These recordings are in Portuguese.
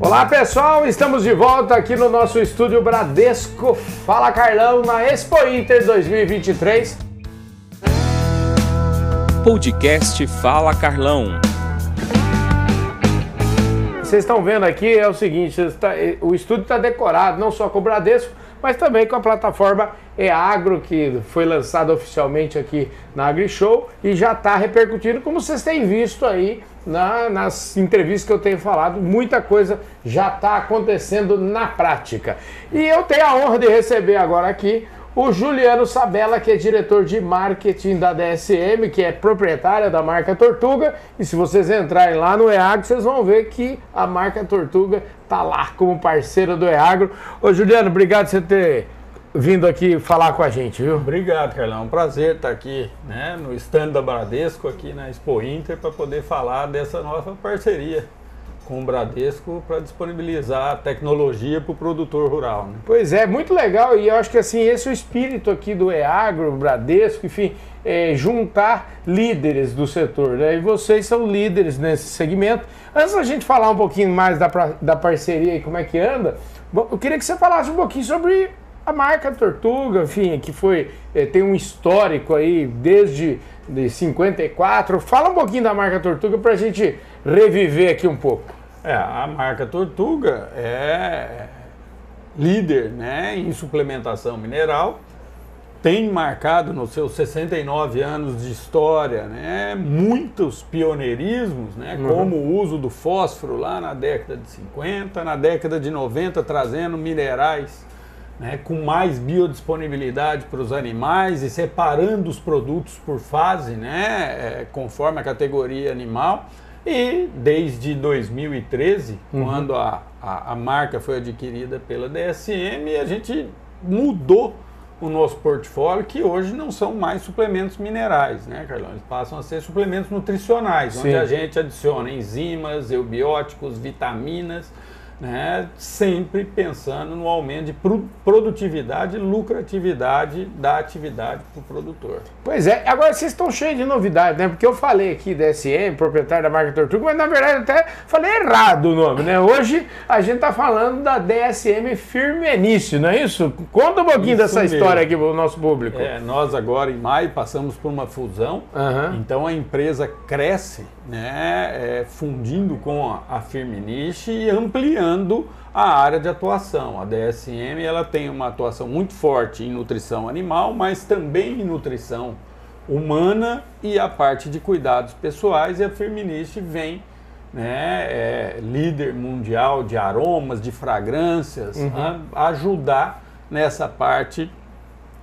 Olá pessoal, estamos de volta aqui no nosso estúdio Bradesco. Fala Carlão na Expo Inter 2023. Podcast Fala Carlão. Vocês estão vendo aqui é o seguinte, o estúdio está decorado não só com o Bradesco, mas também com a plataforma EAgro, que foi lançada oficialmente aqui na AgriShow e já está repercutindo, como vocês têm visto aí na, nas entrevistas que eu tenho falado, muita coisa já está acontecendo na prática. E eu tenho a honra de receber agora aqui o Juliano Sabella, que é diretor de marketing da DSM, que é proprietária da marca Tortuga. E se vocês entrarem lá no EAGro, vocês vão ver que a marca Tortuga está lá como parceira do EAGro. Ô Juliano, obrigado por você ter vindo aqui falar com a gente, viu? Obrigado, Carlão. É um prazer estar aqui né, no stand da Bradesco, aqui na Expo Inter, para poder falar dessa nova parceria com o Bradesco para disponibilizar tecnologia para o produtor rural. Né? Pois é, muito legal e eu acho que assim esse é o espírito aqui do EAGro, Bradesco, enfim, é juntar líderes do setor. Né? E vocês são líderes nesse segmento. Antes da gente falar um pouquinho mais da, da parceria e como é que anda, eu queria que você falasse um pouquinho sobre a marca Tortuga, enfim, que foi é, tem um histórico aí desde de 54. Fala um pouquinho da marca Tortuga para a gente reviver aqui um pouco. É, a marca Tortuga é líder né, em suplementação mineral, tem marcado nos seus 69 anos de história né, muitos pioneirismos, né, uhum. como o uso do fósforo lá na década de 50, na década de 90 trazendo minerais né, com mais biodisponibilidade para os animais e separando os produtos por fase, né, é, conforme a categoria animal. E desde 2013, uhum. quando a, a, a, marca foi adquirida pela DSM, a gente mudou o nosso portfólio, que hoje não são mais suplementos minerais, né, Carlão? Eles passam a ser suplementos nutricionais, Sim. onde a gente adiciona enzimas, eubióticos, vitaminas né, sempre pensando no aumento de produtividade e lucratividade da atividade para o produtor. Pois é, agora vocês estão cheios de novidades, né? Porque eu falei aqui da SM, proprietário da marca Tortuga, mas na verdade até falei errado o nome, né? Hoje a gente está falando da DSM Firmenício, não é isso? Conta um pouquinho isso dessa mesmo. história aqui para o nosso público. É, nós agora em maio passamos por uma fusão, uhum. então a empresa cresce, né? É, fundindo com a, a Firmenich e ampliando a área de atuação. A DSM ela tem uma atuação muito forte em nutrição animal, mas também em nutrição humana e a parte de cuidados pessoais. E a Firmenich vem né, é, líder mundial de aromas, de fragrâncias, uhum. a ajudar nessa parte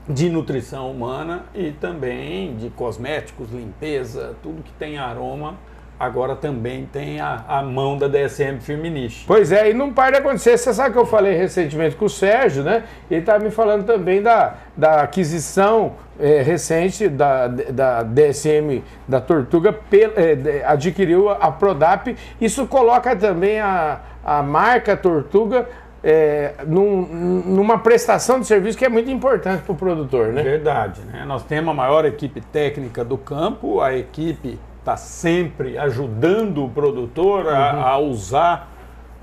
de nutrição humana e também de cosméticos, limpeza, tudo que tem aroma agora também tem a, a mão da DSM Firmenich. Pois é, e não para de acontecer. Você sabe que eu falei recentemente com o Sérgio, né? Ele estava me falando também da, da aquisição é, recente da, da DSM da Tortuga, é, adquiriu a Prodap. Isso coloca também a, a marca Tortuga é, num, numa prestação de serviço que é muito importante para o produtor, né? Verdade, né? Nós temos a maior equipe técnica do campo, a equipe está sempre ajudando o produtor a, uhum. a, usar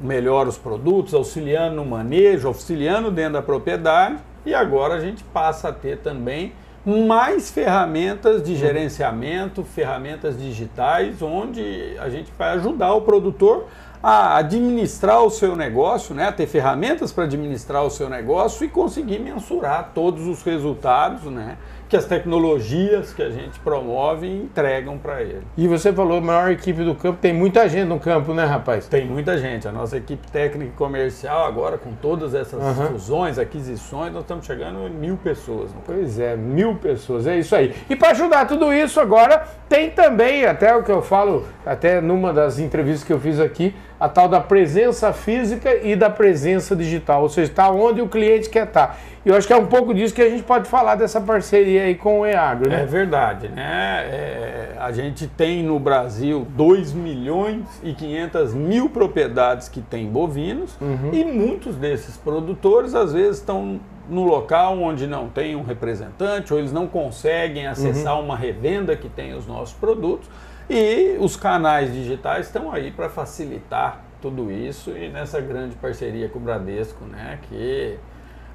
melhor os produtos, auxiliando no manejo, auxiliando dentro da propriedade. E agora a gente passa a ter também mais ferramentas de uhum. gerenciamento, ferramentas digitais, onde a gente vai ajudar o produtor a administrar o seu negócio, né, a ter ferramentas para administrar o seu negócio e conseguir mensurar todos os resultados, né, que as tecnologias que a gente promove entregam para ele. E você falou, maior equipe do campo, tem muita gente no campo, né, rapaz? Tem muita gente. A nossa equipe técnica e comercial, agora com todas essas uhum. fusões, aquisições, nós estamos chegando em mil pessoas. Pois é, mil pessoas, é isso aí. E para ajudar tudo isso agora, tem também, até o que eu falo, até numa das entrevistas que eu fiz aqui, a tal da presença física e da presença digital, ou seja, está onde o cliente quer estar. Tá. E eu acho que é um pouco disso que a gente pode falar dessa parceria aí com o EAGro, né? É verdade, né? É, a gente tem no Brasil 2 milhões e 500 mil propriedades que têm bovinos uhum. e muitos desses produtores às vezes estão no local onde não tem um representante ou eles não conseguem acessar uhum. uma revenda que tem os nossos produtos e os canais digitais estão aí para facilitar tudo isso e nessa grande parceria com o Bradesco, né, que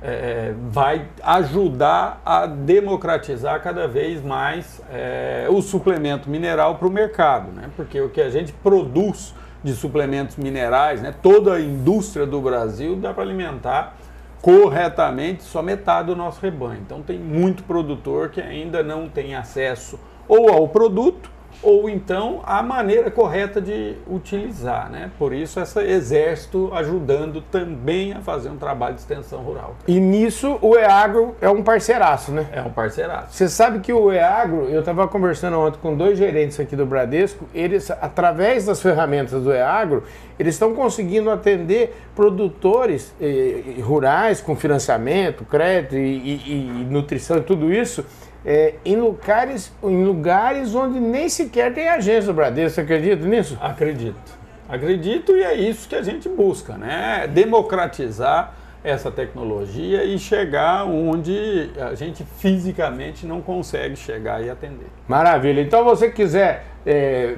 é, vai ajudar a democratizar cada vez mais é, o suplemento mineral para o mercado, né? porque o que a gente produz de suplementos minerais, né, toda a indústria do Brasil dá para alimentar corretamente só metade do nosso rebanho. Então tem muito produtor que ainda não tem acesso ou ao produto ou então a maneira correta de utilizar, né? Por isso esse exército ajudando também a fazer um trabalho de extensão rural. E nisso o EAGRO é um parceiraço, né? É um parceiraço. Você sabe que o EAGRO, eu estava conversando ontem com dois gerentes aqui do Bradesco, eles, através das ferramentas do EAGRO, eles estão conseguindo atender produtores eh, rurais com financiamento, crédito e, e, e nutrição e tudo isso é, em, lugares, em lugares onde nem sequer tem agência do Bradesco. Você acredita nisso? Acredito. Acredito e é isso que a gente busca, né? Democratizar essa tecnologia e chegar onde a gente fisicamente não consegue chegar e atender. Maravilha. Então, você quiser é,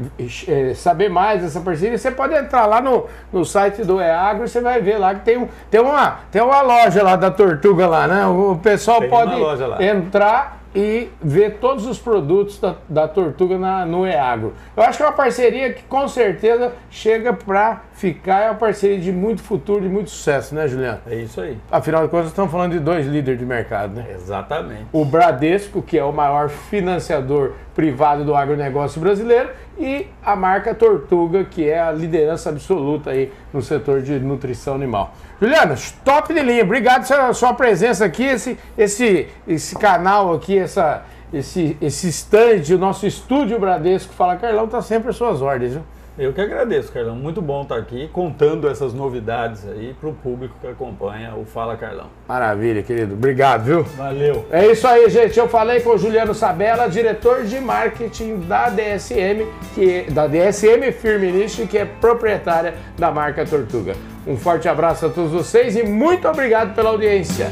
é, saber mais dessa parceria, você pode entrar lá no, no site do EAGRO e você vai ver lá que tem, um, tem, uma, tem uma loja lá da Tortuga lá, né? O pessoal tem pode entrar e ver todos os produtos da, da Tortuga na, no EAGRO. Eu acho que é uma parceria que com certeza chega para ficar, é uma parceria de muito futuro, de muito sucesso, né, Juliano? É isso aí. Afinal de contas, estamos falando de dois líderes de mercado, né? Exatamente. O Bradesco, que é o maior financiador privado do agronegócio brasileiro, e a marca Tortuga, que é a liderança absoluta aí no setor de nutrição animal. Juliana, top de linha. Obrigado pela sua presença aqui, esse, esse, esse canal aqui, essa, esse, esse stand, o nosso estúdio Bradesco Fala Carlão, está sempre às suas ordens, viu? Eu que agradeço, Carlão. Muito bom estar aqui contando essas novidades aí para o público que acompanha o Fala Carlão. Maravilha, querido. Obrigado, viu? Valeu. É isso aí, gente. Eu falei com o Juliano Sabella, diretor de marketing da DSM, que da DSM Firmenich, que é proprietária da marca Tortuga. Um forte abraço a todos vocês e muito obrigado pela audiência.